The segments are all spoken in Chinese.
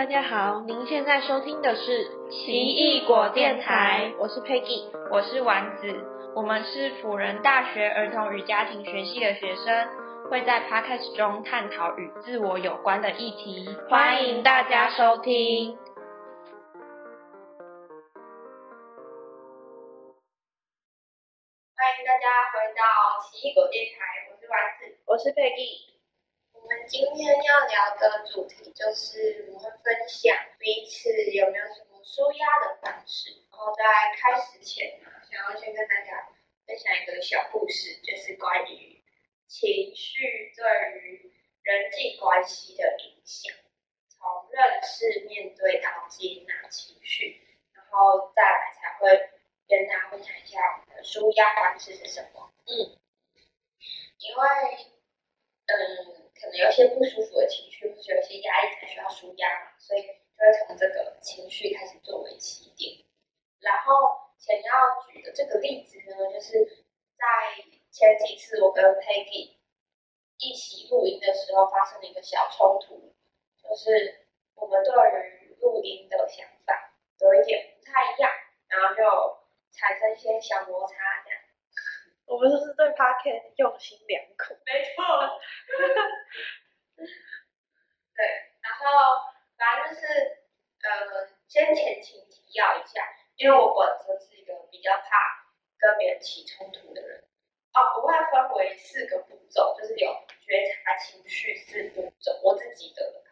大家好，您现在收听的是奇异果电台，我是 Peggy，我是丸子，我们是辅仁大学儿童与家庭学系的学生，会在 Podcast 中探讨与自我有关的议题，欢迎大家收听。欢迎大家回到奇异果电台，我是丸子，我是 Peggy。今天要聊的主题就是我们会分享彼此有没有什么舒压的方式。然后在开始前呢，想要先跟大家分享一个小故事，就是关于情绪对于人际关系的影响。从认识、面对到接纳情绪，然后再来才会跟大家分享一下我们的舒压方式是什么。嗯，因为嗯。可能有些不舒服的情绪，或者有些压力才需要舒压嘛，所以就会从这个情绪开始作为起点。然后想要举的这个例子呢，就是在前几次我跟 Peggy 一起录音的时候发生了一个小冲突，就是我们对于录音的想法有一点不太一样，然后就产生一些小摩擦这样。我们都是对 p a r k e t 用心良苦。没错。对，然后反正就是，呃，先前情提要一下，因为我本身是一个比较怕跟别人起冲突的人。哦，我会分为四个步骤，就是有觉察情绪四步骤，我自己的，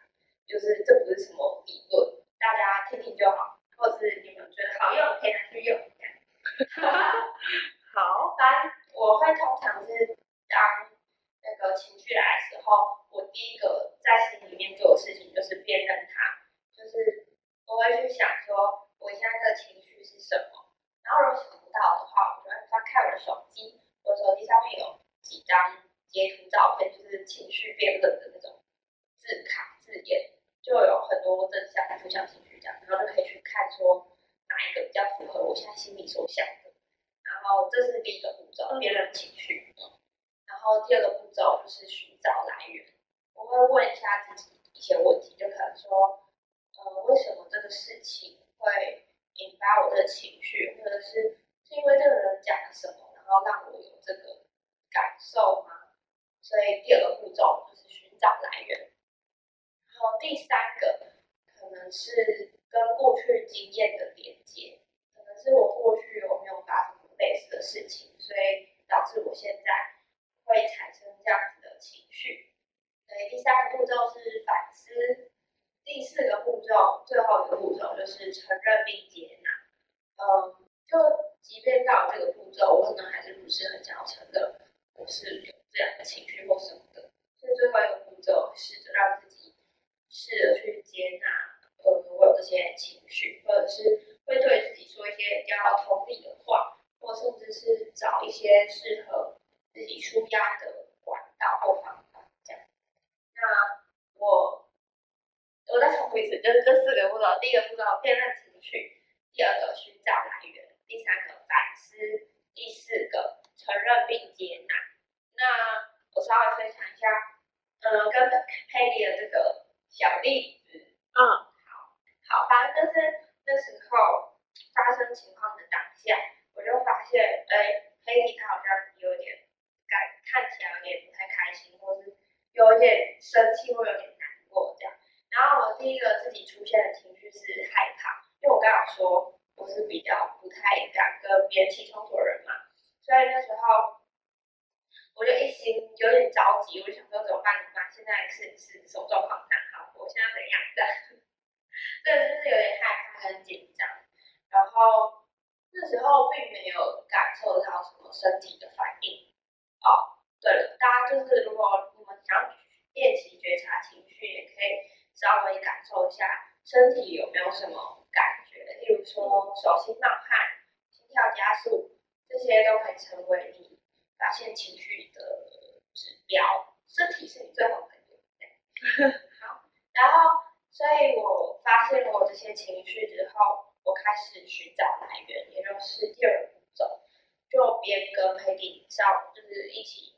就是这不是什么理论，大家听听就好，或是你们觉得好用可以拿去用。好，反正。我会通常是当那个情绪来的时候，我第一个在心里面做的事情就是辨认它，就是我会去想说我现在的情绪是什么，然后如果想不到的话，我就会翻开我的手机，我手机上面有几张截图照片，就是情绪辨认的那种字卡字眼，就有很多像、情绪这样，然后就可以去看说哪一个比较符合我现在心里所想的。然后这是第一个步骤，辨认情绪。然后第二个步骤就是寻找来源。我会问一下自己一些问题，就可能说，呃，为什么这个事情会引发我的情绪，或者是是因为这个人讲了什么，然后让我有这个感受吗？所以第二个步骤就是寻找来源。然后第三个是跟过去经验的连接，可能是我过去有没有发生过。类似的事情，所以导致我现在会产生这样子的情绪。所以第三个步骤是反思，第四个步骤，最后一个步骤就是承认并接纳。嗯，就即便到这个步骤，我可能还是不是很想要承认我是有这样的情绪或什么的。所以最后一个步骤，试着让自己试着去接纳，可能我有这些情绪，或者是会对自己说一些比较同理的话。或甚至是找一些适合自己舒压的管道或方法，这样。那我我再重复一次，就是这四个步骤：第一个步骤辨认情绪，第二个寻找来源，第三个反思，第四个承认并接纳。那我稍微分享一下，嗯，跟佩蒂的这个小例子。嗯，好，好，反正就是那时候发生情况的当下。我就发现，哎，黑体他好像有点感，看起来有点不太开心，或是有点生气，或有点难过这样。然后我第一个自己出现的情绪是害怕，因为我刚刚说我是比较不太敢跟别人起冲突的人嘛，所以那时候我就一心有点着急，我就想说怎么办？怎么办？现在是是什么状况？好，我现在怎样？对，就是有点害怕，很紧张，然后。那时候并没有感受到什么身体的反应。哦，对了，大家就是如果你们想练习觉察情绪，也可以稍微感受一下身体有没有什么感觉，例如说手心冒汗、心跳加速，这些都可以成为你发现情绪的指标。身体是你最好的朋友。好，然后，所以我发现我这些情绪之后。我开始寻找来源，也就是第二步骤，就边跟佩蒂上就是一起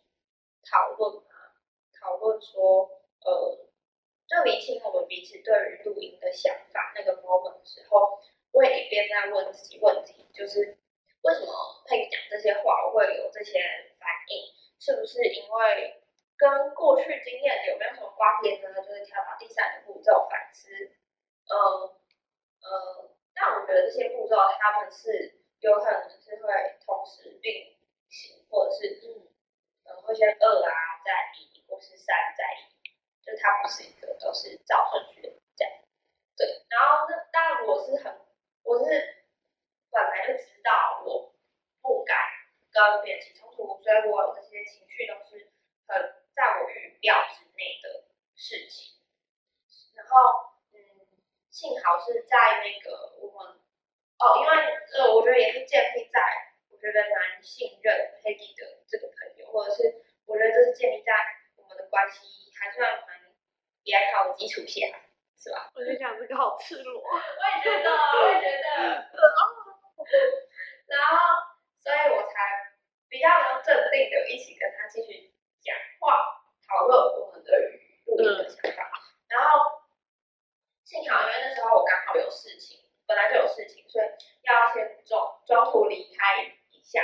讨论嘛，讨论说，呃，就理清我们彼此对于录音的想法那个 moment 的时候，我也一边在问自己问题，就是为什么佩蒂讲这些话我会有这些反应？是不是因为跟过去经验有没有什么关联呢？就是跳到第三个步骤反思，呃呃，但我觉得这些步骤他们是有可能是会同时并行，或者是嗯，可能会先二啊再一，或是三再一，就它不是一个都是照顺序的这样。对，然后那当然我是很，我是本来就知道我不敢跟别人起冲突，所以我有这些情绪都是很在我预料之内的事情。然后嗯，幸好是在那个我们哦，因为呃，我觉得也是建立在我觉得蛮信任 Peggy 的这个朋友，或者是我觉得这是建立在我们的关系还算蛮良好的基础下，是吧？我就想这个好赤裸。我也觉得，我也觉得。然后，所以我才比较能镇定的一起跟他继续讲话，讨论我们对于录音的想法。然后，幸好因为那时候我刚好有事情，本来就有事情，所以要先中中途离开一下。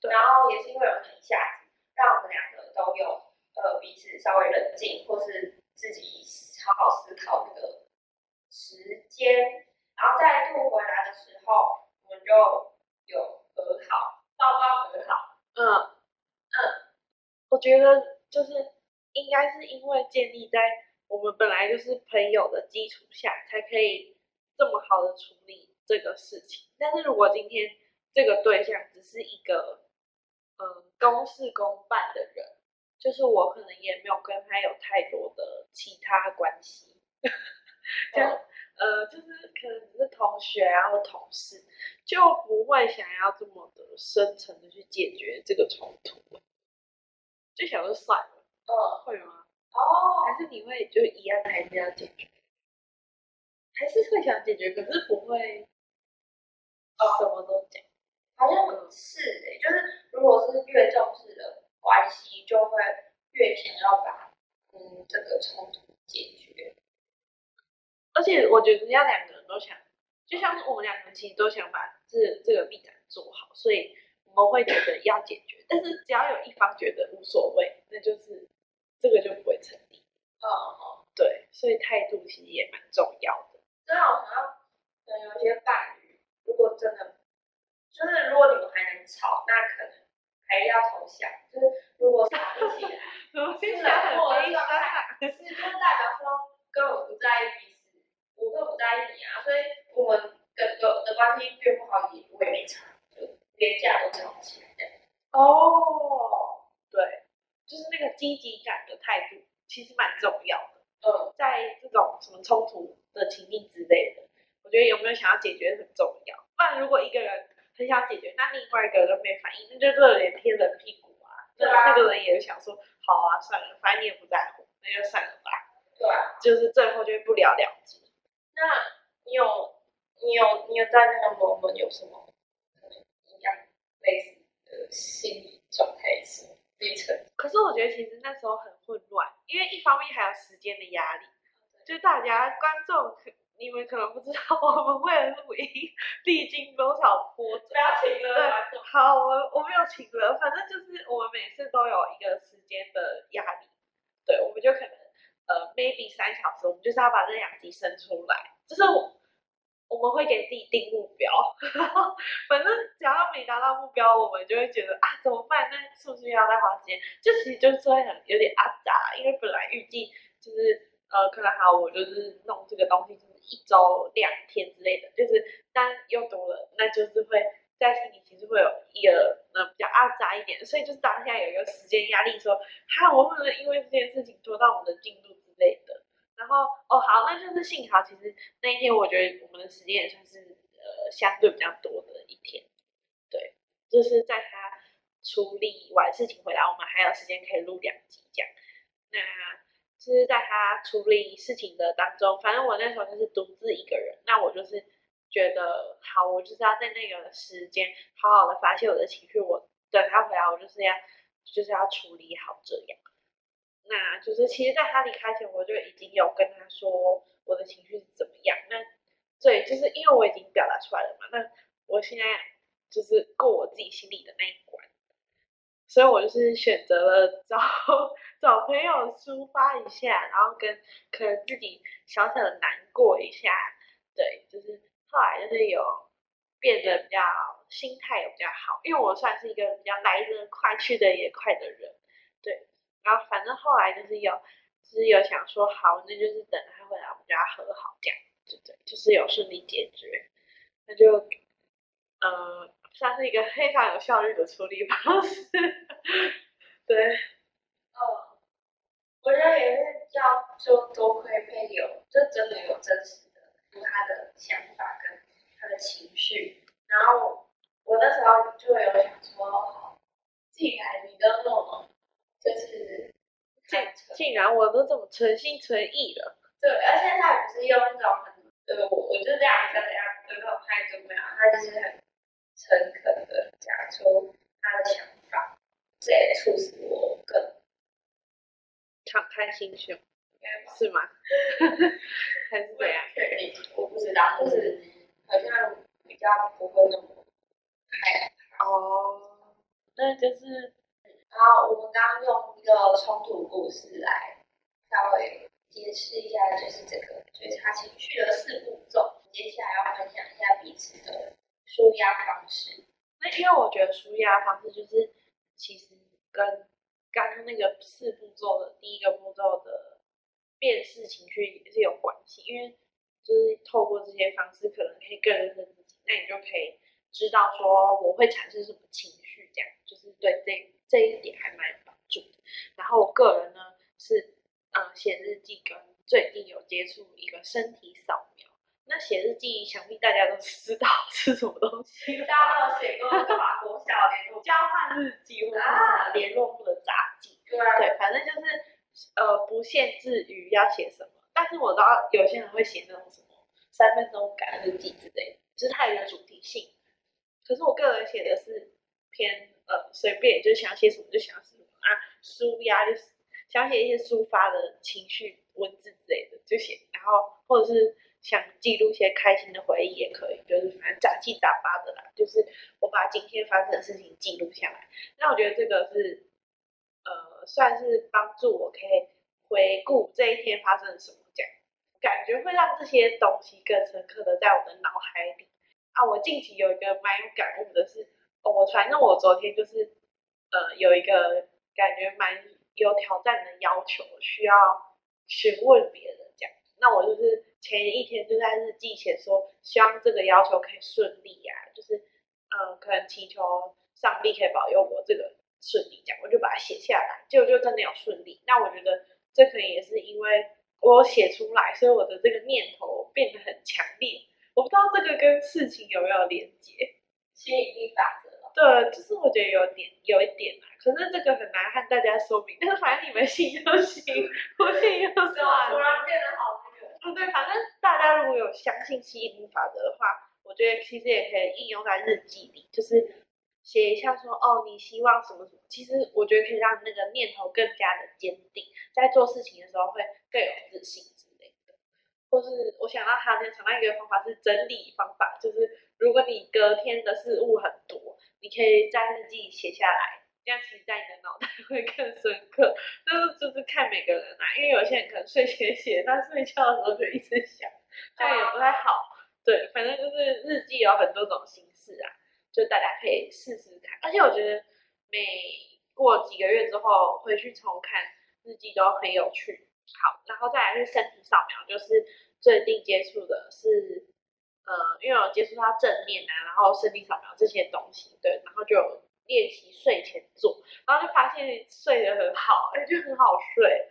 对然后也是因为有那一下子，让我们两个都有呃彼此稍微冷静，或是自己好好思考那个时间，然后再度回来的时候，我们就有和好，抱抱和好。嗯嗯，我觉得就是应该是因为建立在我们本来就是朋友的基础下，才可以这么好的处理这个事情。但是如果今天这个对象只是一个嗯公事公办的人，就是我可能也没有跟他有太多的其他关系，就、嗯呃就是可能只是同学啊或同事，就不会想要这么的深层的去解决这个冲突，就想说算了，嗯，会吗？哦，还是你会就一样还是要解决？还是会想解决，可是不会什么都讲。好像是诶、就是如果是越重视的关系，就会越想要把嗯这个冲突解决。而且我觉得要两个人都想，就像是我们两个人其实都想把这这个闭展做好，所以我们会觉得要解决。但是只要有一方觉得无所谓，那就是这个就不会成立。哦哦，对，所以态度其实也蛮重要的。真的，我想要可能有一些伴侣，如果真的就是如果你们还能吵，那可能还要投降。就是如果吵不起来，是冷漠的状态，是就是代表说根本不在意彼此，我根本不在意你啊，所以我们的的的关系越不好，也我也没差，就连架都吵不起来。哦，对，就是那个积极感的态度，其实蛮重要的。嗯，在这种什么冲突的情境之类的，我觉得有没有想要解决很重要。不然如果一个人很想解决，那另外一个人没反应，那就热脸贴冷屁股啊。那对啊那个人也想说，好啊，算了，反正你也不在乎，那就算了吧。对啊。就是最后就会不了了之。那你有你有你有在那个 moment 有什么可能一样类似的心理状态是吗历程？可是我觉得其实那时候很混乱，因为一方面还有时间的压力，就大家观众可你们可能不知道，我们为了录音历经多少波折。不要请了，对。好，我我没有请了，反正就是我们每次都有一个时间的压力，对，我们就可能呃 maybe 三小时，我们就是要把这两集生出来，就是我我们会给自己定目标，然后反正只要没达到目标，我们就会觉得啊怎么办？那是不是要再花时间？就其实就是会很有点阿杂，因为本来预计就是呃可能好，我就是弄这个东西就是一周两天之类的，就是但又多了，那就是会在心里其实会有一个呃比较阿杂一点，所以就是当下有一个时间压力说，哈，我不能因为这件事情拖到我们的进度之类的。然后哦好，那就是幸好其实那一天我觉得我们的时间也算是呃相对比较多的一天，对，就是在他处理完事情回来，我们还有时间可以录两集这样。那就是在他处理事情的当中，反正我那时候就是独自一个人，那我就是觉得好，我就是要在那个时间好好的发泄我的情绪，我等他回来，我就是要就是要处理好这样。那就是其实，在他离开前，我就已经有跟他说我的情绪是怎么样。那对，就是因为我已经表达出来了嘛，那我现在就是过我自己心里的那一关，所以我就是选择了找找朋友抒发一下，然后跟可能自己小小的难过一下。对，就是后来就是有变得比较心态也比较好，因为我算是一个比较来得快去得也快的人。对，然后反正后来就是有，就是有想说好，那就是等他回来，我们就要和好这样。对对，就是有顺利解决，那就，呃，算是一个非常有效率的处理方式。对，嗯，我觉得也是要就多亏配有，就真的有真实的他的想法跟他的情绪，然后我那时候就有想说，既然你都那么，就是竟竟然我都这么诚心诚意的，对，而且他也不是用那种很。对，我我就这样跟人家的那种态度没有，他就是很诚恳的讲出他的想法，这也促使我更敞开心胸，是吗？还是怎样？确定？我不知道，就是好像比较不会那么开。哦，那就是，然后我们刚刚用一个冲突故事来稍微。解释一下，就是这个觉察情绪的四步骤。接下来要分享一下彼此的舒压方式。那因为我觉得舒压方式就是，其实跟刚刚那个四步骤的第一个步骤的辨识情绪也是有关系。因为就是透过这些方式，可能可以更认识自己，那你就可以知道说我会产生什么情绪，这样就是对这这一点还蛮有帮助的。然后我个人呢是。嗯，写日记跟最近有接触一个身体扫描。那写日记，想必大家都知道是什么东西。大家都写过什么？国小联络交换日记，或者是什么联络部的杂记。对对，反正就是呃，不限制于要写什么。但是我知道有些人会写那种什么三分钟感日记之类的，就是它有个主题性。可是我个人写的是偏呃随便，就是想写什么就想写什么啊，舒压就是。想写一些抒发的情绪文字之类的就写，然后或者是想记录一些开心的回忆也可以，就是反正杂七杂八的啦。就是我把今天发生的事情记录下来，那我觉得这个是呃算是帮助我可以回顾这一天发生了什么，这样感觉会让这些东西更深刻的在我的脑海里。啊，我近期有一个蛮有感悟的是，我反正我昨天就是呃有一个感觉蛮。有挑战的要求，需要询问别人这样。那我就是前一天就在日记写说，希望这个要求可以顺利呀，就是嗯，可能祈求上帝可以保佑我这个顺利这样。我就把它写下来，结果就真的有顺利。那我觉得这可能也是因为我写出来，所以我的这个念头变得很强烈。我不知道这个跟事情有没有连接，吸引力法则。对，就是我觉得有点有一点啊，可是这个很难和大家说明。但是反正你们信就信，不信就算。突然变得好那个。嗯，对，反正大家如果有相信吸引力法则的话，我觉得其实也可以应用在日记里，就是写一下说哦，你希望什么什么。其实我觉得可以让那个念头更加的坚定，在做事情的时候会更有自信之类的。或是我想到还有想到一个方法是整理方法，就是如果你隔天的事物很多。可以在日记写下来，这样其实在你的脑袋会更深刻。但是就是看每个人啊，因为有些人可能睡前写，但睡觉的时候就一直想，这样也不太好。对，反正就是日记有很多种形式啊，就大家可以试试看。而且我觉得每过几个月之后回去重看日记都很有趣。好，然后再来是身体扫描，就是最近接触的是。呃，因为我接触到正面啊，然后身体扫描这些东西，对，然后就练习睡前做，然后就发现睡得很好，哎，就很好睡。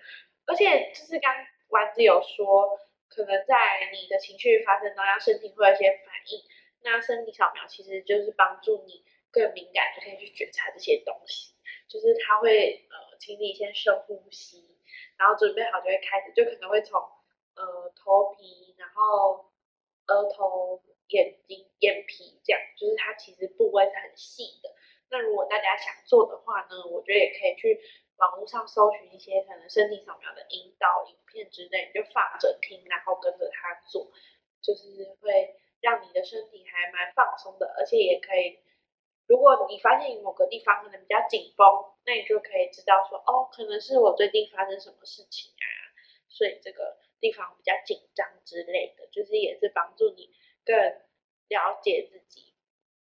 而且就是刚丸子有说，可能在你的情绪发生当下，身体会有一些反应，那身体扫描其实就是帮助你更敏感，就可以去觉察这些东西。就是他会呃，请你先深呼吸，然后准备好就会开始，就可能会从呃头皮，然后。额头、眼睛、眼皮这样，就是它其实部位是很细的。那如果大家想做的话呢，我觉得也可以去网络上搜寻一些可能身体扫描的引导影片之类，你就放着听，然后跟着它做，就是会让你的身体还蛮放松的，而且也可以，如果你发现你某个地方可能比较紧绷，那你就可以知道说，哦，可能是我最近发生什么事情啊，所以这个地方比较紧张之类的，就是也是帮助你更了解自己，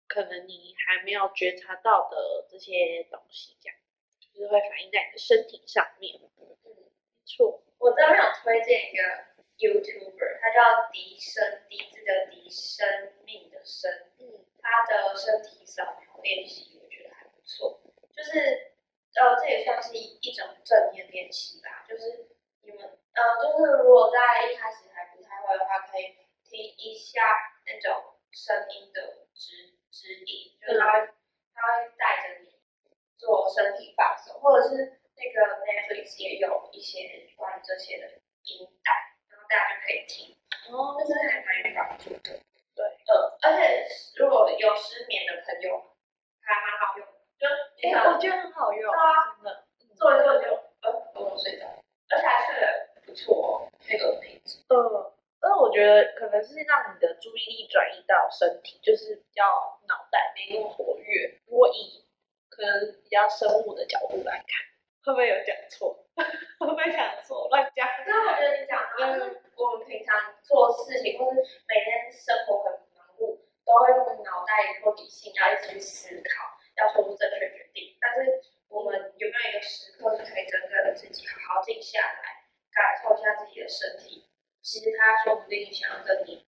可能你还没有觉察到的这些东西，这样就是会反映在你的身体上面。嗯，没错。我这边有推荐一个 YouTuber，他叫笛声，笛子的笛，生命的生。嗯，他的身体扫描练习我觉得还不错，就是呃，这也算是一一种正念练习吧。就是你们呃，就是如果在一开始还不太会的话，可以听一下那种声音的指指引，就是他会他会带着你做身体放松，或者是那个 Netflix 也有一些关于这些的音带，然后大家就可以听，哦就是还蛮有帮助的。对，呃，而且如果有失眠的朋友，还蛮好用的，就你哎、可能我觉得很好用，对啊真的。做一做就呃，我睡着，而且还睡得不错哦，那个品质。嗯，但我觉得可能就是让你的注意力转移到身体，就是比较脑袋没那么活跃。如果以可能比较生物的角度来看，会不会有讲错？会不会讲错？乱讲？但是我觉得你讲的，就是我们平常做事情，或是每天生活很忙碌，都会用脑袋或理性要一直去思考，要做出正确决定。但是我们有没有一个时刻是可以真正的自己好好静下来，感受一下自己的身体？其实他说不定想要跟你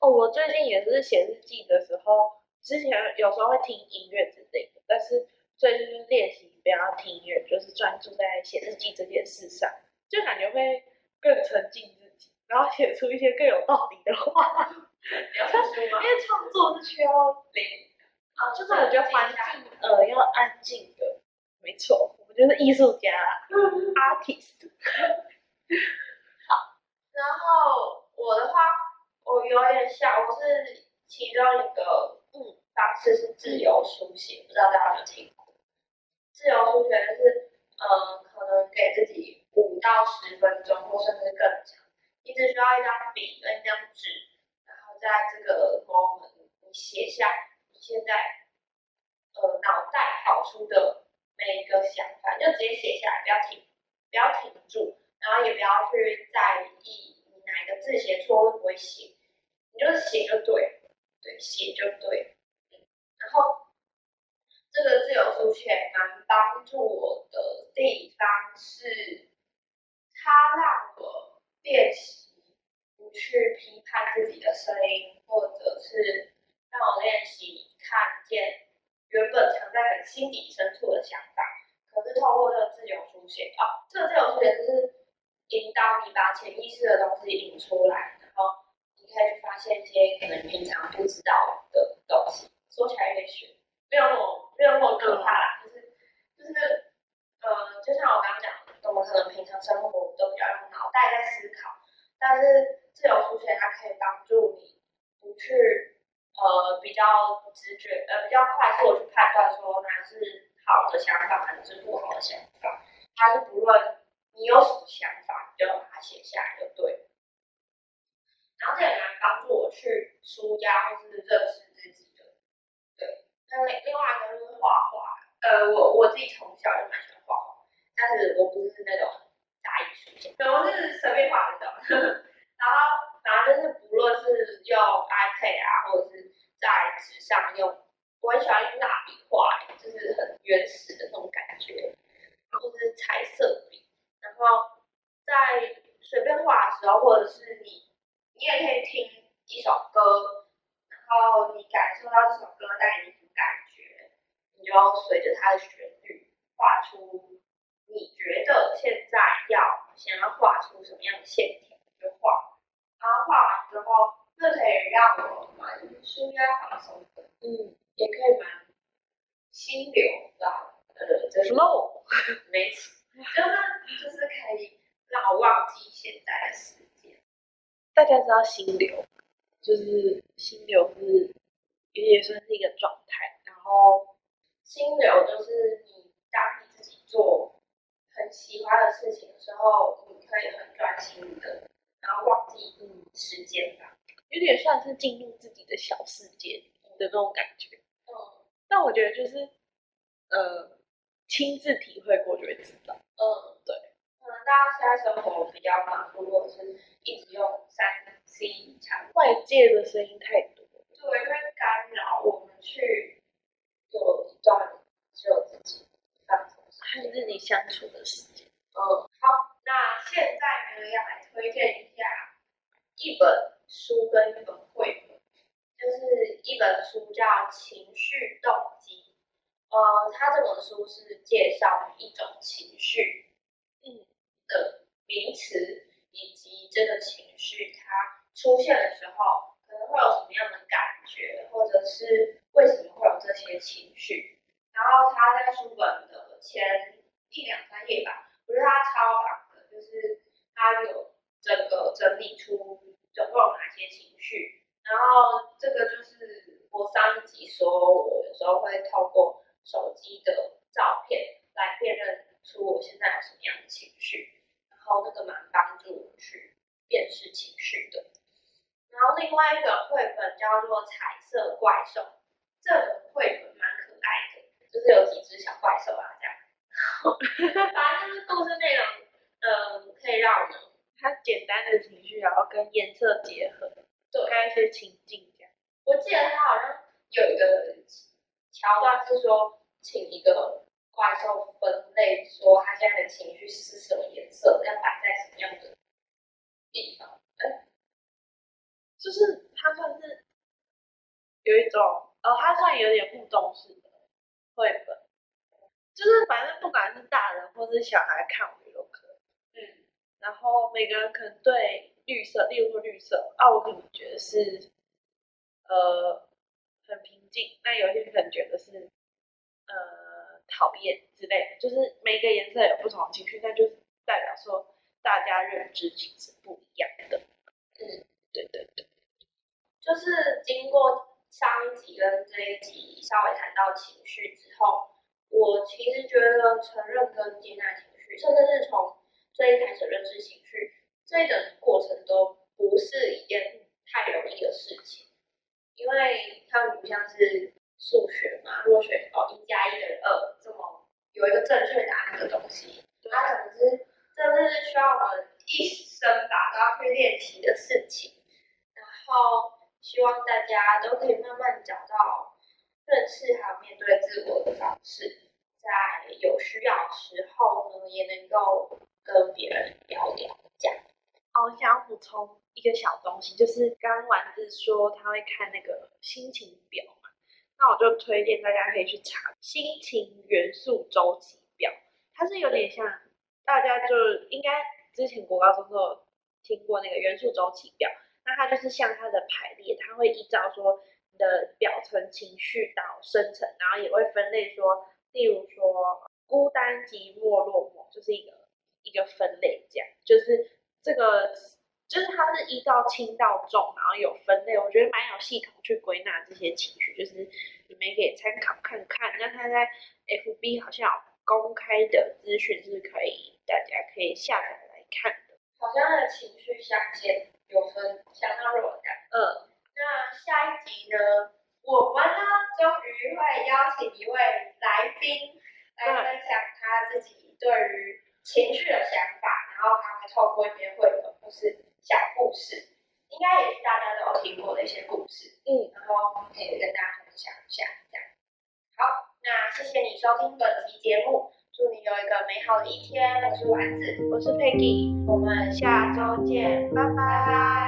哦，我最近也是写日记的时候，之前有时候会听音乐之类的，但是最近就是练习不要听音乐，就是专注在写日记这件事上，就感觉会更沉浸自己，然后写出一些更有道理的话。你要出书吗 因？为创作是需要灵啊，就是我觉得环境呃要安静的，没错，我们就是艺术家啦，artist。好然后我的话，我有点像，我是其中一个嗯方式是自由书写，不知道大家有没有听过？自由书写就是呃，可能给自己五到十分钟，或甚至更长，你只需要一张笔跟一张纸，然后在这个 moment 你写下你现在呃脑袋跑出的每一个想法，就直接写下来，不要停，不要停住。然后也不要去在意你哪一个字写错会不会写，你就写就对，对，写就对。然后这个自由书写蛮帮助我的地方是，它让我练习不去批判自己的声音，或者是让我练习看见原本藏在很心底深处的想法。可是透过这个自由书写，哦，这个自由书写就是引导你把潜意识的东西引出来，再去发现一些可能平常不知道的东西。说起来有点悬，没有那么没有那么可怕啦，就是就是呃，就像我刚刚讲的，我们可能平常生活都比较用脑袋在思考，但是自由书写它可以帮助你不去呃比较直觉呃比较快速的去判断说哪是好的想法，哪个是不好的想法，它是不论你有什么想法，你就把它写下来就对了。然后这也蛮帮助我去舒压或是认识自己的。对，那另另外一个就是画画，呃，我我自己从小就蛮喜欢画画，但是我不是那种大艺术家，对，我是随便画的那种。然后反正就是不论是用 iPad 啊，或者是在纸上用，我很喜欢用蜡笔画，就是很原始的那种感觉，或者是彩色笔。然后在随便画的时候，或者是你，你也可以听一首歌，然后你感受到这首歌带给你什么感觉，你就要随着它的旋律画出你觉得现在要想要画出什么样的线条就画，然后画完之后，这可以让我蛮舒压放松的，嗯。也可以蛮心流的，呃，就是，flow，没错，就是就是可以让我忘记现在的时间。大家知道心流，就是心流是也算是一个状态，然后心流就是你当你自己做很喜欢的事情的时候，你可以很专心的，然后忘记嗯。时间吧。有点算是进入自己的小世界的那种感觉。嗯但我觉得就是呃，亲自体会过就会知道。嗯，对。可能大家现在生活比较忙碌，或者是一直用三 C 产品，外界的声音太多，对，会干扰我们去有一段只有自己放松。和自己相处的时间。嗯，好，那现在呢，要来推荐一下一本书跟一本绘本，就是一本书叫《情绪动机》，呃，它这本书是介绍一种情绪，嗯，的名词，以及这个情绪它出现的时候可能会有什么样的感觉，或者是为什么会有这些情绪。然后它在书本的前一两三页吧，我觉得它超棒的，就是它有整个整理出总共有哪些情绪。然后这个就是我上一集说，我有时候会透过手机的照片来辨认出我现在有什么样的情绪，然后那个蛮帮助我去辨识情绪的。然后另外一本绘本叫做《彩色怪兽》，这本绘本蛮可爱的，就是有几只小怪兽啊这样。反正就是故事内容，嗯，可以让我们他简单的情绪，然后跟颜色结合，对跟一些情境这样。我记得他好像有一个桥段是说，请一个怪兽分类，说他现在的情绪是什么颜色，要摆在什么样的地方。哎就是他算是有一种，哦，他算有点互动式的绘本，就是反正不管是大人或是小孩看，然后每个人可能对绿色，例如说绿色，啊，我可能觉得是呃很平静，那有些人可能觉得是呃讨厌之类的，就是每个颜色有不同的情绪，那就是代表说大家认知其实不一样的。嗯，对对对，就是经过上一集跟这一集稍微谈到情绪之后，我其实觉得承认跟接纳情绪，甚至是从最一开始认识情绪这一整个过程，都不是一件太容易的事情，因为它不像是数学嘛，若学哦一加一等于二这么有一个正确答案的东西，它可能是真的是需要我们一生吧都要去练习的事情。然后希望大家都可以慢慢找到认识还有面对自我的方式，在有需要的时候呢，也能够跟别人聊聊这样。哦，我想要补充一个小东西，就是刚丸子说他会看那个心情表嘛，那我就推荐大家可以去查心情元素周期表，它是有点像大家就应该之前国高中都有听过那个元素周期表，那它就是像它的排列，它会依照说你的表层情绪到深层，然后也会分类说，例如说孤单、寂寞、落寞，就是一个一个分类这样，就是这个就是它是依照轻到重，然后有分类，我觉得蛮有系统去归纳这些情绪，就是你们也可以参考看看。那它在 FB 好像有公开的资讯是可以大家可以下载来看的。好像那个情绪象限有分相当弱感。嗯，那下一集呢，我们呢终于会邀请一位来宾来分享他自己对于情绪的想法，然后他会透过一些绘本或是小故事，应该也是大家都有听过的一些故事，嗯，然后可以跟大家分享一下，这样。好，那谢谢你收听本期节目，祝你有一个美好的一天。我是丸子，我是 Peggy，我们下周见，拜拜。